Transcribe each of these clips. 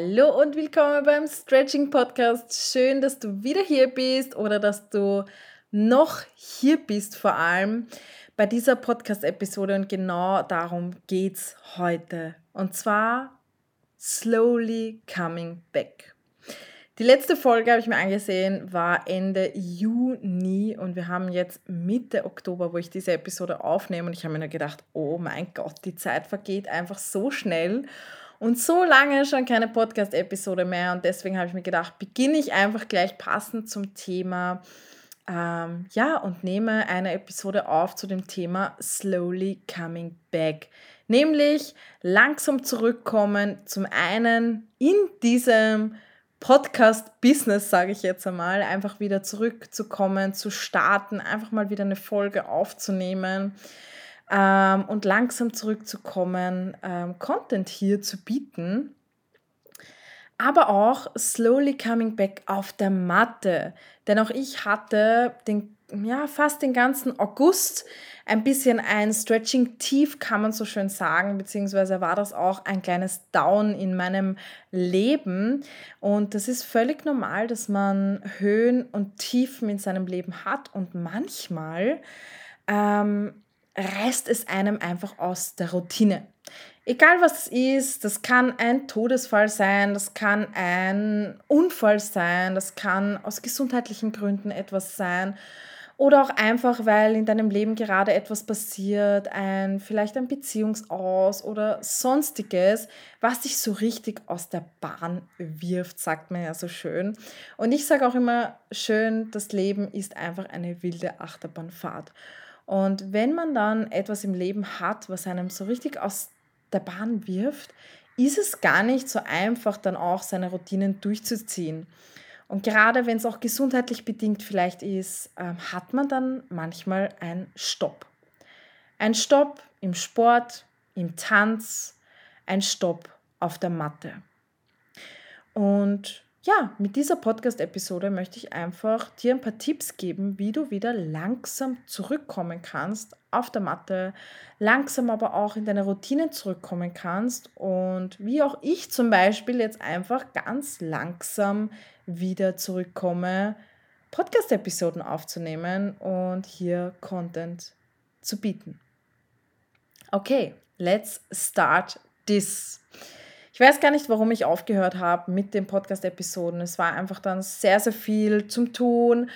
Hallo und willkommen beim Stretching Podcast. Schön, dass du wieder hier bist oder dass du noch hier bist, vor allem bei dieser Podcast-Episode. Und genau darum geht es heute. Und zwar Slowly Coming Back. Die letzte Folge habe ich mir angesehen, war Ende Juni und wir haben jetzt Mitte Oktober, wo ich diese Episode aufnehme und ich habe mir nur gedacht, oh mein Gott, die Zeit vergeht einfach so schnell und so lange schon keine Podcast-Episode mehr. Und deswegen habe ich mir gedacht, beginne ich einfach gleich passend zum Thema. Ähm, ja, und nehme eine Episode auf zu dem Thema Slowly Coming Back. Nämlich langsam zurückkommen, zum einen in diesem Podcast-Business, sage ich jetzt einmal, einfach wieder zurückzukommen, zu starten, einfach mal wieder eine Folge aufzunehmen ähm, und langsam zurückzukommen, ähm, Content hier zu bieten. Aber auch slowly coming back auf der Matte. Denn auch ich hatte den, ja, fast den ganzen August ein bisschen ein Stretching-Tief, kann man so schön sagen, beziehungsweise war das auch ein kleines Down in meinem Leben. Und das ist völlig normal, dass man Höhen und Tiefen in seinem Leben hat und manchmal ähm, reißt es einem einfach aus der Routine. Egal was es ist, das kann ein Todesfall sein, das kann ein Unfall sein, das kann aus gesundheitlichen Gründen etwas sein oder auch einfach, weil in deinem Leben gerade etwas passiert, ein vielleicht ein Beziehungsaus oder sonstiges, was dich so richtig aus der Bahn wirft, sagt man ja so schön. Und ich sage auch immer schön, das Leben ist einfach eine wilde Achterbahnfahrt. Und wenn man dann etwas im Leben hat, was einem so richtig aus der Bahn wirft, ist es gar nicht so einfach, dann auch seine Routinen durchzuziehen. Und gerade wenn es auch gesundheitlich bedingt vielleicht ist, ähm, hat man dann manchmal einen Stopp. Ein Stopp im Sport, im Tanz, ein Stopp auf der Matte. Und ja, mit dieser Podcast-Episode möchte ich einfach dir ein paar Tipps geben, wie du wieder langsam zurückkommen kannst auf der Matte, langsam aber auch in deine Routinen zurückkommen kannst und wie auch ich zum Beispiel jetzt einfach ganz langsam wieder zurückkomme, Podcast-Episoden aufzunehmen und hier Content zu bieten. Okay, let's start this. Ich weiß gar nicht, warum ich aufgehört habe mit den Podcast-Episoden. Es war einfach dann sehr, sehr viel zum Tun.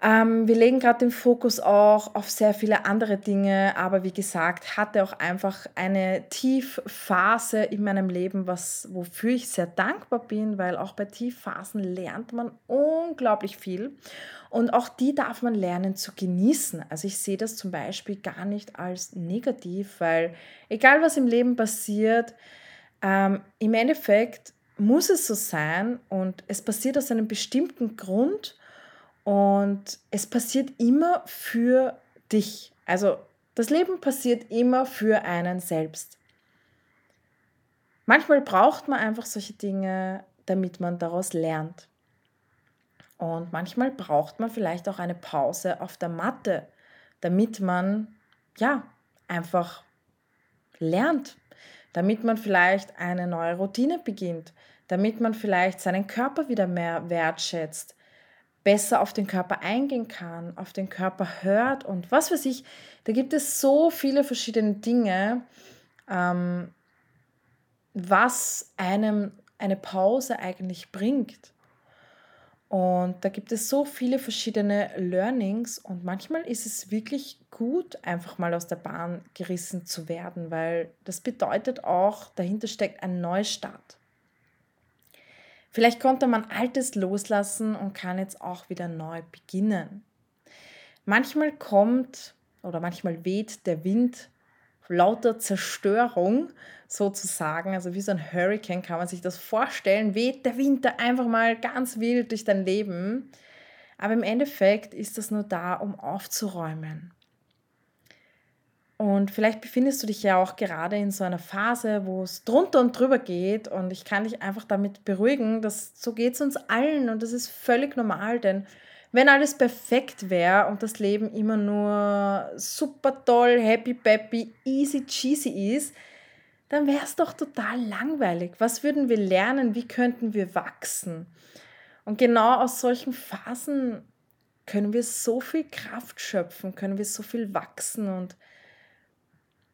Ähm, wir legen gerade den Fokus auch auf sehr viele andere Dinge, aber wie gesagt, hatte auch einfach eine Tiefphase in meinem Leben, was, wofür ich sehr dankbar bin, weil auch bei Tiefphasen lernt man unglaublich viel. Und auch die darf man lernen zu genießen. Also ich sehe das zum Beispiel gar nicht als negativ, weil egal was im Leben passiert, ähm, Im Endeffekt muss es so sein und es passiert aus einem bestimmten Grund und es passiert immer für dich. Also das Leben passiert immer für einen selbst. Manchmal braucht man einfach solche Dinge, damit man daraus lernt. Und manchmal braucht man vielleicht auch eine Pause auf der Matte, damit man ja einfach lernt, damit man vielleicht eine neue Routine beginnt, damit man vielleicht seinen Körper wieder mehr wertschätzt, besser auf den Körper eingehen kann, auf den Körper hört und was weiß ich. Da gibt es so viele verschiedene Dinge, ähm, was einem eine Pause eigentlich bringt. Und da gibt es so viele verschiedene Learnings und manchmal ist es wirklich gut, einfach mal aus der Bahn gerissen zu werden, weil das bedeutet auch, dahinter steckt ein Neustart. Vielleicht konnte man Altes loslassen und kann jetzt auch wieder neu beginnen. Manchmal kommt oder manchmal weht der Wind lauter Zerstörung sozusagen, also wie so ein Hurricane kann man sich das vorstellen, weht der Winter einfach mal ganz wild durch dein Leben. Aber im Endeffekt ist das nur da, um aufzuräumen. Und vielleicht befindest du dich ja auch gerade in so einer Phase, wo es drunter und drüber geht. Und ich kann dich einfach damit beruhigen, dass so geht es uns allen. Und das ist völlig normal, denn wenn alles perfekt wäre und das Leben immer nur super toll, happy, peppy, easy, cheesy ist, dann wäre es doch total langweilig. Was würden wir lernen? Wie könnten wir wachsen? Und genau aus solchen Phasen können wir so viel Kraft schöpfen, können wir so viel wachsen und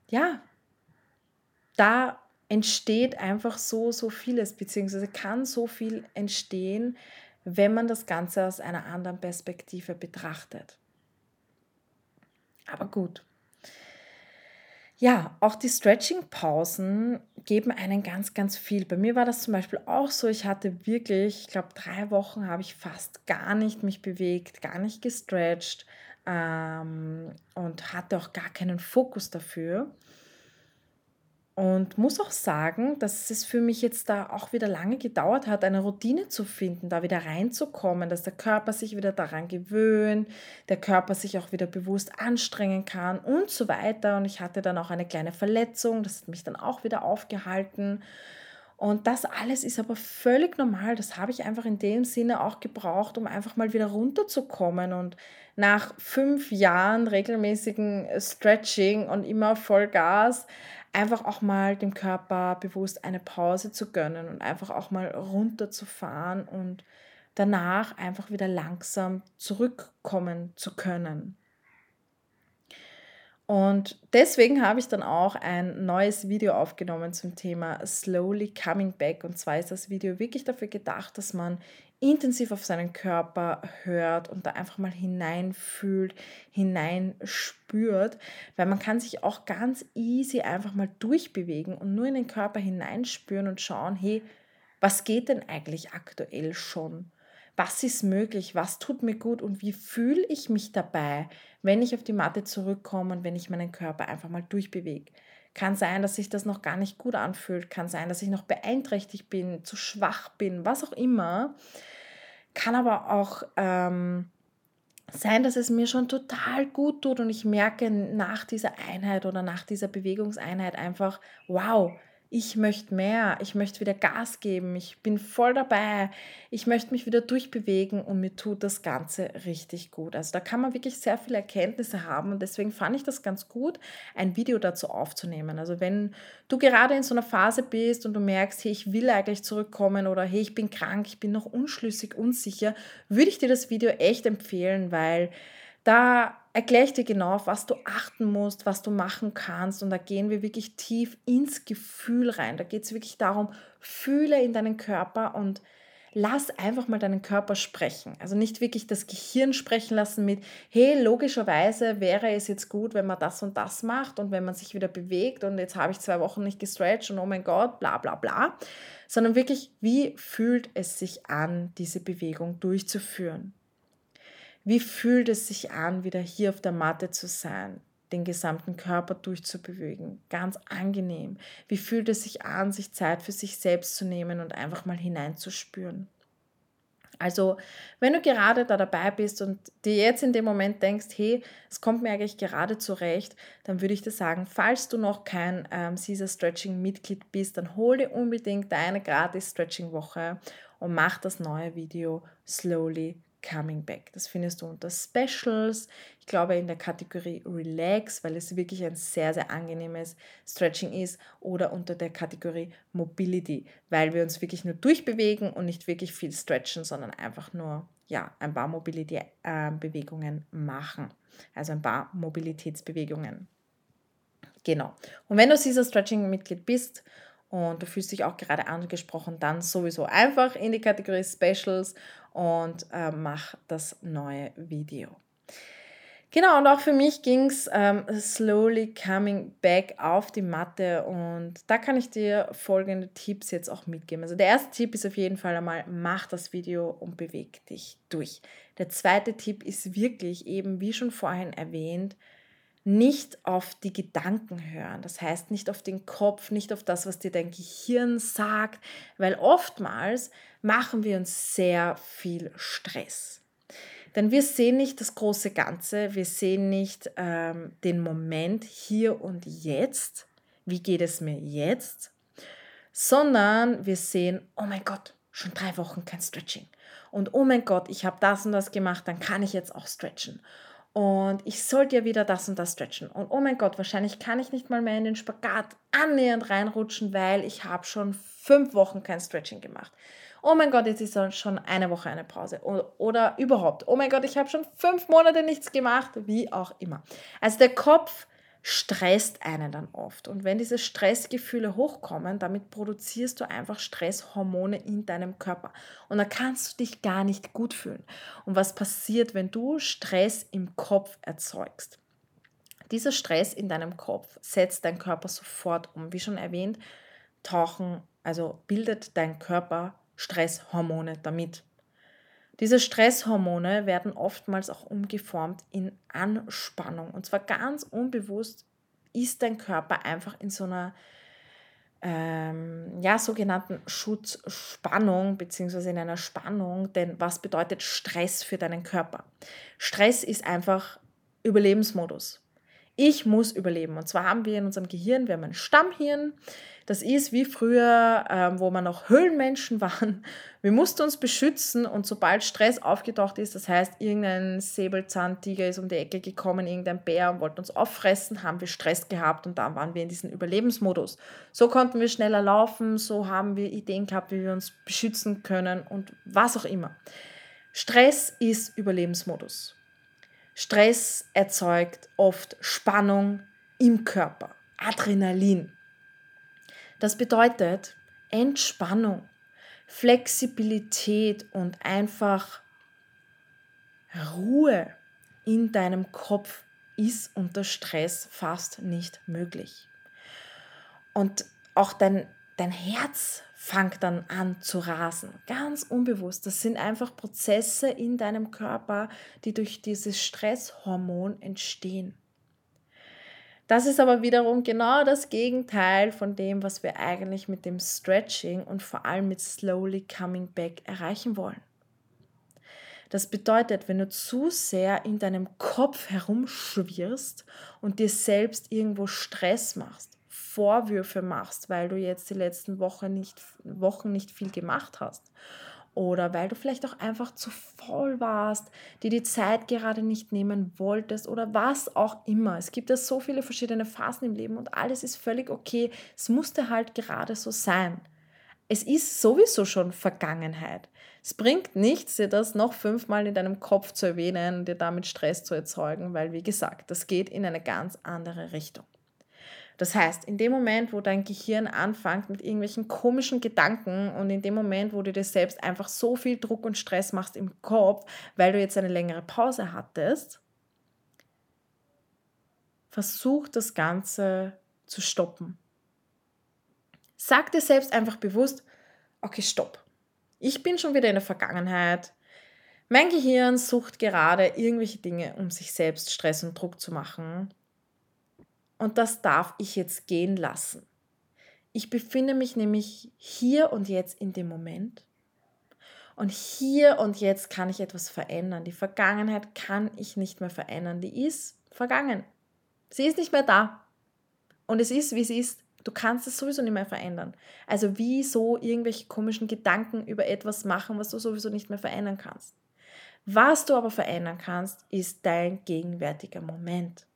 ja, da entsteht einfach so, so vieles, beziehungsweise kann so viel entstehen, wenn man das Ganze aus einer anderen Perspektive betrachtet. Aber gut. Ja, auch die Stretching-Pausen geben einen ganz, ganz viel. Bei mir war das zum Beispiel auch so. Ich hatte wirklich, ich glaube, drei Wochen habe ich fast gar nicht mich bewegt, gar nicht gestretcht ähm, und hatte auch gar keinen Fokus dafür. Und muss auch sagen, dass es für mich jetzt da auch wieder lange gedauert hat, eine Routine zu finden, da wieder reinzukommen, dass der Körper sich wieder daran gewöhnt, der Körper sich auch wieder bewusst anstrengen kann und so weiter. Und ich hatte dann auch eine kleine Verletzung, das hat mich dann auch wieder aufgehalten. Und das alles ist aber völlig normal. Das habe ich einfach in dem Sinne auch gebraucht, um einfach mal wieder runterzukommen. Und nach fünf Jahren regelmäßigen Stretching und immer Vollgas einfach auch mal dem Körper bewusst eine Pause zu gönnen und einfach auch mal runterzufahren und danach einfach wieder langsam zurückkommen zu können. Und deswegen habe ich dann auch ein neues Video aufgenommen zum Thema Slowly Coming Back. Und zwar ist das Video wirklich dafür gedacht, dass man intensiv auf seinen Körper hört und da einfach mal hineinfühlt, hineinspürt, weil man kann sich auch ganz easy einfach mal durchbewegen und nur in den Körper hineinspüren und schauen, hey, was geht denn eigentlich aktuell schon? Was ist möglich? Was tut mir gut? Und wie fühle ich mich dabei, wenn ich auf die Matte zurückkomme und wenn ich meinen Körper einfach mal durchbewege? Kann sein, dass sich das noch gar nicht gut anfühlt. Kann sein, dass ich noch beeinträchtigt bin, zu schwach bin, was auch immer. Kann aber auch ähm, sein, dass es mir schon total gut tut und ich merke nach dieser Einheit oder nach dieser Bewegungseinheit einfach, wow, ich möchte mehr, ich möchte wieder Gas geben, ich bin voll dabei, ich möchte mich wieder durchbewegen und mir tut das Ganze richtig gut. Also da kann man wirklich sehr viele Erkenntnisse haben und deswegen fand ich das ganz gut, ein Video dazu aufzunehmen. Also wenn du gerade in so einer Phase bist und du merkst, hey, ich will eigentlich zurückkommen oder hey, ich bin krank, ich bin noch unschlüssig, unsicher, würde ich dir das Video echt empfehlen, weil da erkläre ich dir genau, auf was du achten musst, was du machen kannst. Und da gehen wir wirklich tief ins Gefühl rein. Da geht es wirklich darum, fühle in deinen Körper und lass einfach mal deinen Körper sprechen. Also nicht wirklich das Gehirn sprechen lassen mit, hey, logischerweise wäre es jetzt gut, wenn man das und das macht und wenn man sich wieder bewegt und jetzt habe ich zwei Wochen nicht gestretcht und oh mein Gott, bla bla bla, sondern wirklich, wie fühlt es sich an, diese Bewegung durchzuführen? Wie fühlt es sich an, wieder hier auf der Matte zu sein, den gesamten Körper durchzubewegen? Ganz angenehm. Wie fühlt es sich an, sich Zeit für sich selbst zu nehmen und einfach mal hineinzuspüren? Also, wenn du gerade da dabei bist und dir jetzt in dem Moment denkst, hey, es kommt mir eigentlich gerade zurecht, dann würde ich dir sagen, falls du noch kein ähm, Caesar Stretching Mitglied bist, dann hol dir unbedingt deine gratis Stretching Woche und mach das neue Video slowly Coming Back. Das findest du unter Specials, ich glaube in der Kategorie Relax, weil es wirklich ein sehr, sehr angenehmes Stretching ist, oder unter der Kategorie Mobility, weil wir uns wirklich nur durchbewegen und nicht wirklich viel stretchen, sondern einfach nur ja, ein paar Mobility-Bewegungen äh, machen. Also ein paar Mobilitätsbewegungen. Genau. Und wenn du dieser Stretching-Mitglied bist und du fühlst dich auch gerade angesprochen, dann sowieso einfach in die Kategorie Specials und äh, mach das neue Video. Genau, und auch für mich ging es ähm, slowly coming back auf die Matte und da kann ich dir folgende Tipps jetzt auch mitgeben. Also der erste Tipp ist auf jeden Fall einmal, mach das Video und beweg dich durch. Der zweite Tipp ist wirklich eben, wie schon vorhin erwähnt, nicht auf die Gedanken hören. Das heißt nicht auf den Kopf, nicht auf das, was dir dein Gehirn sagt, weil oftmals machen wir uns sehr viel Stress. Denn wir sehen nicht das große Ganze, wir sehen nicht ähm, den Moment hier und jetzt, wie geht es mir jetzt, sondern wir sehen, oh mein Gott, schon drei Wochen kein Stretching. Und oh mein Gott, ich habe das und das gemacht, dann kann ich jetzt auch stretchen. Und ich sollte ja wieder das und das stretchen. Und oh mein Gott, wahrscheinlich kann ich nicht mal mehr in den Spagat annähernd reinrutschen, weil ich habe schon fünf Wochen kein Stretching gemacht. Oh mein Gott, jetzt ist schon eine Woche eine Pause. Oder, überhaupt, oh mein Gott, ich habe schon fünf Monate nichts gemacht. Wie auch immer. Also der Kopf stresst einen dann oft. Und wenn diese Stressgefühle hochkommen, damit produzierst du einfach Stresshormone in deinem Körper. Und dann kannst du dich gar nicht gut fühlen. Und was passiert, wenn du Stress im Kopf erzeugst? Dieser Stress in deinem Kopf setzt dein Körper sofort um. Wie schon erwähnt, tauchen, also bildet dein Körper Stresshormone damit. Diese Stresshormone werden oftmals auch umgeformt in Anspannung. Und zwar ganz unbewusst ist dein Körper einfach in so einer ähm, ja, sogenannten Schutzspannung beziehungsweise in einer Spannung. Denn was bedeutet Stress für deinen Körper? Stress ist einfach Überlebensmodus. Ich muss überleben. Und zwar haben wir in unserem Gehirn, wir haben ein Stammhirn, das ist wie früher, ähm, wo wir noch Höhlenmenschen waren. Wir mussten uns beschützen und sobald Stress aufgetaucht ist, das heißt, irgendein Säbelzahntiger ist um die Ecke gekommen, irgendein Bär und wollte uns auffressen, haben wir Stress gehabt und dann waren wir in diesem Überlebensmodus. So konnten wir schneller laufen, so haben wir Ideen gehabt, wie wir uns beschützen können und was auch immer. Stress ist Überlebensmodus. Stress erzeugt oft Spannung im Körper, Adrenalin. Das bedeutet Entspannung, Flexibilität und einfach Ruhe in deinem Kopf ist unter Stress fast nicht möglich. Und auch dein, dein Herz fängt dann an zu rasen, ganz unbewusst. Das sind einfach Prozesse in deinem Körper, die durch dieses Stresshormon entstehen. Das ist aber wiederum genau das Gegenteil von dem, was wir eigentlich mit dem Stretching und vor allem mit Slowly Coming Back erreichen wollen. Das bedeutet, wenn du zu sehr in deinem Kopf herumschwirrst und dir selbst irgendwo Stress machst, Vorwürfe machst, weil du jetzt die letzten Wochen nicht, Wochen nicht viel gemacht hast oder weil du vielleicht auch einfach zu voll warst, dir die Zeit gerade nicht nehmen wolltest oder was auch immer. Es gibt ja so viele verschiedene Phasen im Leben und alles ist völlig okay. Es musste halt gerade so sein. Es ist sowieso schon Vergangenheit. Es bringt nichts, dir das noch fünfmal in deinem Kopf zu erwähnen, dir damit Stress zu erzeugen, weil, wie gesagt, das geht in eine ganz andere Richtung. Das heißt, in dem Moment, wo dein Gehirn anfängt mit irgendwelchen komischen Gedanken und in dem Moment, wo du dir selbst einfach so viel Druck und Stress machst im Kopf, weil du jetzt eine längere Pause hattest, versuch das Ganze zu stoppen. Sag dir selbst einfach bewusst, okay, stopp. Ich bin schon wieder in der Vergangenheit. Mein Gehirn sucht gerade irgendwelche Dinge, um sich selbst Stress und Druck zu machen. Und das darf ich jetzt gehen lassen. Ich befinde mich nämlich hier und jetzt in dem Moment. Und hier und jetzt kann ich etwas verändern. Die Vergangenheit kann ich nicht mehr verändern. Die ist vergangen. Sie ist nicht mehr da. Und es ist, wie es ist. Du kannst es sowieso nicht mehr verändern. Also wieso irgendwelche komischen Gedanken über etwas machen, was du sowieso nicht mehr verändern kannst. Was du aber verändern kannst, ist dein gegenwärtiger Moment.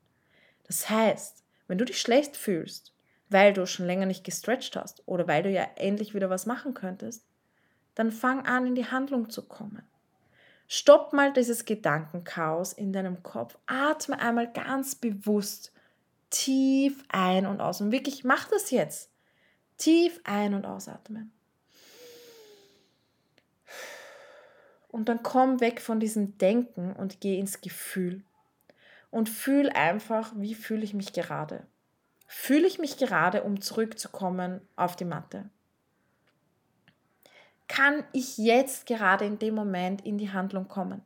Das heißt, wenn du dich schlecht fühlst, weil du schon länger nicht gestretched hast oder weil du ja endlich wieder was machen könntest, dann fang an, in die Handlung zu kommen. Stopp mal dieses Gedankenchaos in deinem Kopf. Atme einmal ganz bewusst tief ein und aus. Und wirklich, mach das jetzt. Tief ein- und ausatmen. Und dann komm weg von diesem Denken und geh ins Gefühl und fühl einfach, wie fühle ich mich gerade. Fühle ich mich gerade, um zurückzukommen auf die Matte? Kann ich jetzt gerade in dem Moment in die Handlung kommen?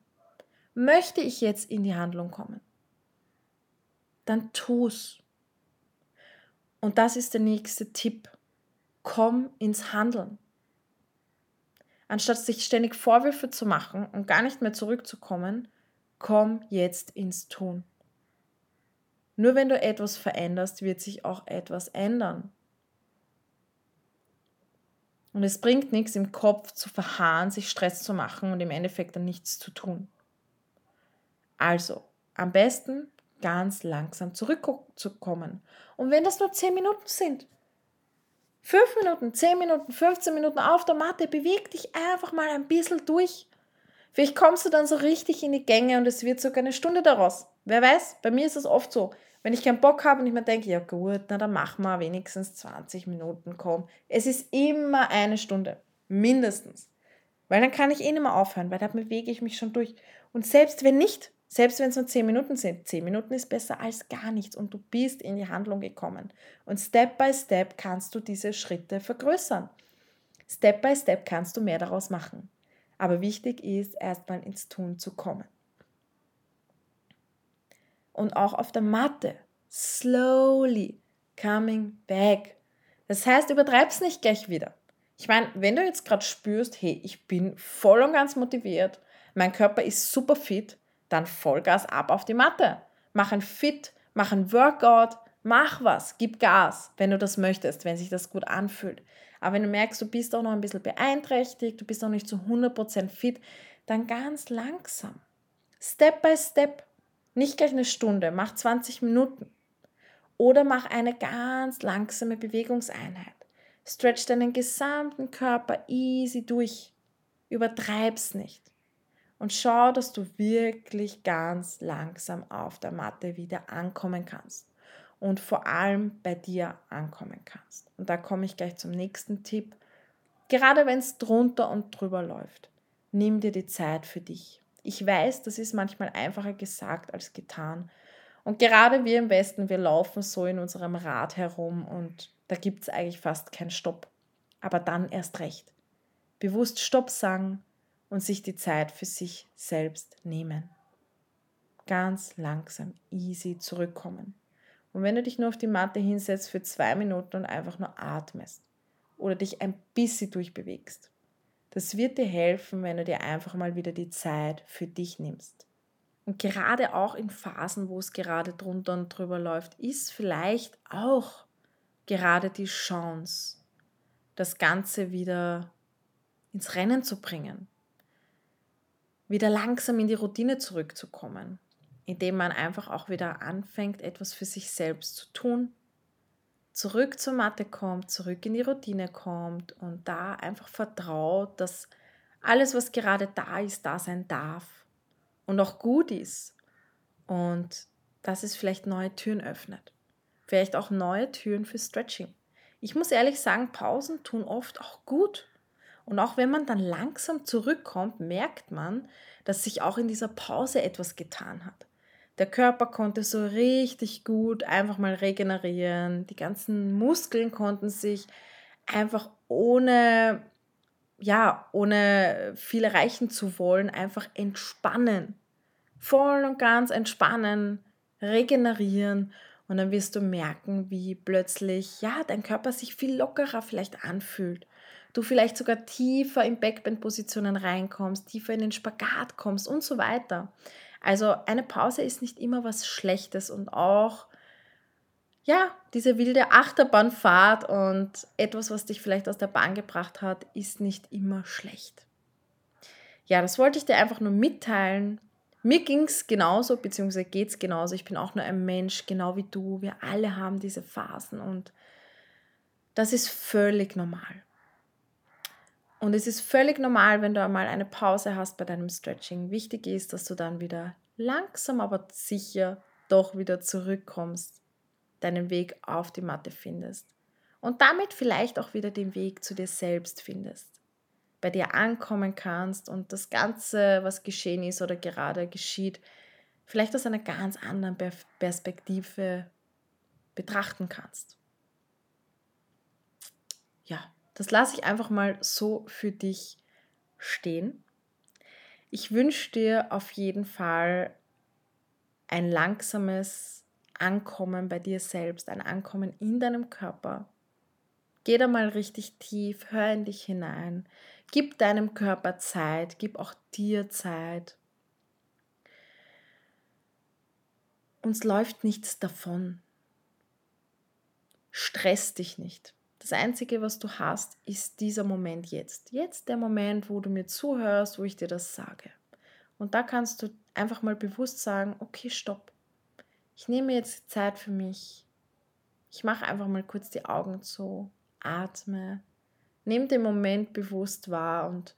Möchte ich jetzt in die Handlung kommen? Dann tu's. Und das ist der nächste Tipp. Komm ins Handeln. Anstatt sich ständig Vorwürfe zu machen und gar nicht mehr zurückzukommen, Komm jetzt ins Tun. Nur wenn du etwas veränderst, wird sich auch etwas ändern. Und es bringt nichts, im Kopf zu verharren, sich Stress zu machen und im Endeffekt dann nichts zu tun. Also, am besten ganz langsam zurückzukommen. Und wenn das nur 10 Minuten sind, 5 Minuten, 10 Minuten, 15 Minuten auf der Matte, beweg dich einfach mal ein bisschen durch. Vielleicht kommst du dann so richtig in die Gänge und es wird sogar eine Stunde daraus. Wer weiß, bei mir ist es oft so. Wenn ich keinen Bock habe und ich mir denke, ja gut, na dann machen wir wenigstens 20 Minuten, komm. Es ist immer eine Stunde, mindestens. Weil dann kann ich eh nicht mehr aufhören, weil da bewege ich mich schon durch. Und selbst wenn nicht, selbst wenn es nur 10 Minuten sind, 10 Minuten ist besser als gar nichts und du bist in die Handlung gekommen. Und Step by Step kannst du diese Schritte vergrößern. Step by Step kannst du mehr daraus machen. Aber wichtig ist, erstmal ins Tun zu kommen und auch auf der Matte. Slowly coming back. Das heißt, übertreib's nicht gleich wieder. Ich meine, wenn du jetzt gerade spürst, hey, ich bin voll und ganz motiviert, mein Körper ist super fit, dann Vollgas ab auf die Matte. Mach ein Fit, mach ein Workout, mach was, gib Gas, wenn du das möchtest, wenn sich das gut anfühlt. Aber wenn du merkst, du bist auch noch ein bisschen beeinträchtigt, du bist noch nicht zu 100% fit, dann ganz langsam, Step by Step, nicht gleich eine Stunde, mach 20 Minuten. Oder mach eine ganz langsame Bewegungseinheit. Stretch deinen gesamten Körper easy durch. Übertreib's nicht. Und schau, dass du wirklich ganz langsam auf der Matte wieder ankommen kannst. Und vor allem bei dir ankommen kannst. Und da komme ich gleich zum nächsten Tipp. Gerade wenn es drunter und drüber läuft, nimm dir die Zeit für dich. Ich weiß, das ist manchmal einfacher gesagt als getan. Und gerade wir im Westen, wir laufen so in unserem Rad herum und da gibt es eigentlich fast keinen Stopp. Aber dann erst recht. Bewusst Stopp sagen und sich die Zeit für sich selbst nehmen. Ganz langsam, easy zurückkommen. Und wenn du dich nur auf die Matte hinsetzt für zwei Minuten und einfach nur atmest oder dich ein bisschen durchbewegst, das wird dir helfen, wenn du dir einfach mal wieder die Zeit für dich nimmst. Und gerade auch in Phasen, wo es gerade drunter und drüber läuft, ist vielleicht auch gerade die Chance, das Ganze wieder ins Rennen zu bringen, wieder langsam in die Routine zurückzukommen, indem man einfach auch wieder anfängt, etwas für sich selbst zu tun, zurück zur Mathe kommt, zurück in die Routine kommt und da einfach vertraut, dass alles, was gerade da ist, da sein darf und auch gut ist und dass es vielleicht neue Türen öffnet. Vielleicht auch neue Türen für Stretching. Ich muss ehrlich sagen, Pausen tun oft auch gut. Und auch wenn man dann langsam zurückkommt, merkt man, dass sich auch in dieser Pause etwas getan hat. Der Körper konnte so richtig gut einfach mal regenerieren. Die ganzen Muskeln konnten sich einfach ohne, ja, ohne viel erreichen zu wollen, einfach entspannen. Voll und ganz entspannen, regenerieren. Und dann wirst du merken, wie plötzlich, ja, dein Körper sich viel lockerer vielleicht anfühlt. Du vielleicht sogar tiefer in Backbend-Positionen reinkommst, tiefer in den Spagat kommst und so weiter. Also eine Pause ist nicht immer was Schlechtes und auch ja, diese wilde Achterbahnfahrt und etwas, was dich vielleicht aus der Bahn gebracht hat, ist nicht immer schlecht. Ja, das wollte ich dir einfach nur mitteilen. Mir ging es genauso, beziehungsweise geht es genauso. Ich bin auch nur ein Mensch, genau wie du. Wir alle haben diese Phasen und das ist völlig normal. Und es ist völlig normal, wenn du einmal eine Pause hast bei deinem Stretching. Wichtig ist, dass du dann wieder langsam, aber sicher doch wieder zurückkommst, deinen Weg auf die Matte findest und damit vielleicht auch wieder den Weg zu dir selbst findest, bei dir ankommen kannst und das Ganze, was geschehen ist oder gerade geschieht, vielleicht aus einer ganz anderen Perspektive betrachten kannst. Ja, das lasse ich einfach mal so für dich stehen. Ich wünsche dir auf jeden Fall ein langsames Ankommen bei dir selbst, ein Ankommen in deinem Körper. Geh da mal richtig tief, hör in dich hinein, gib deinem Körper Zeit, gib auch dir Zeit. uns läuft nichts davon. Stress dich nicht. Das Einzige, was du hast, ist dieser Moment jetzt. Jetzt der Moment, wo du mir zuhörst, wo ich dir das sage. Und da kannst du einfach mal bewusst sagen, okay, stopp. Ich nehme jetzt Zeit für mich. Ich mache einfach mal kurz die Augen zu, atme, nimm den Moment bewusst wahr und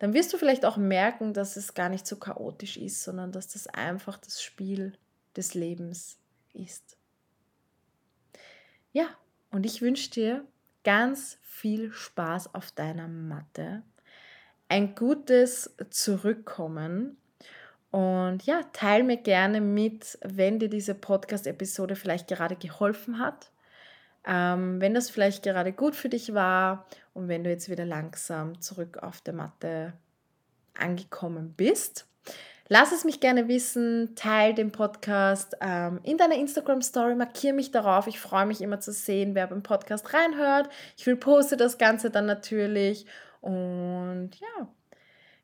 dann wirst du vielleicht auch merken, dass es gar nicht so chaotisch ist, sondern dass das einfach das Spiel des Lebens ist. Ja, und ich wünsche dir ganz viel Spaß auf deiner Matte, ein gutes Zurückkommen und ja, teile mir gerne mit, wenn dir diese Podcast-Episode vielleicht gerade geholfen hat, ähm, wenn das vielleicht gerade gut für dich war und wenn du jetzt wieder langsam zurück auf der Matte angekommen bist. Lass es mich gerne wissen, teile den Podcast ähm, in deiner Instagram-Story, markiere mich darauf. Ich freue mich immer zu sehen, wer beim Podcast reinhört. Ich will poste das Ganze dann natürlich. Und ja,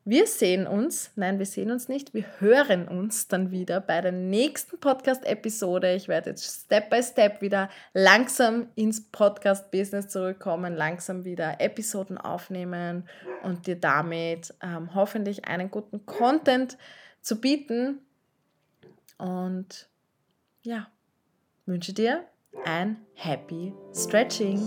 wir sehen uns, nein, wir sehen uns nicht, wir hören uns dann wieder bei der nächsten Podcast-Episode. Ich werde jetzt Step by Step wieder langsam ins Podcast-Business zurückkommen, langsam wieder Episoden aufnehmen und dir damit ähm, hoffentlich einen guten Content zu bieten. Und ja, wünsche dir ein Happy Stretching.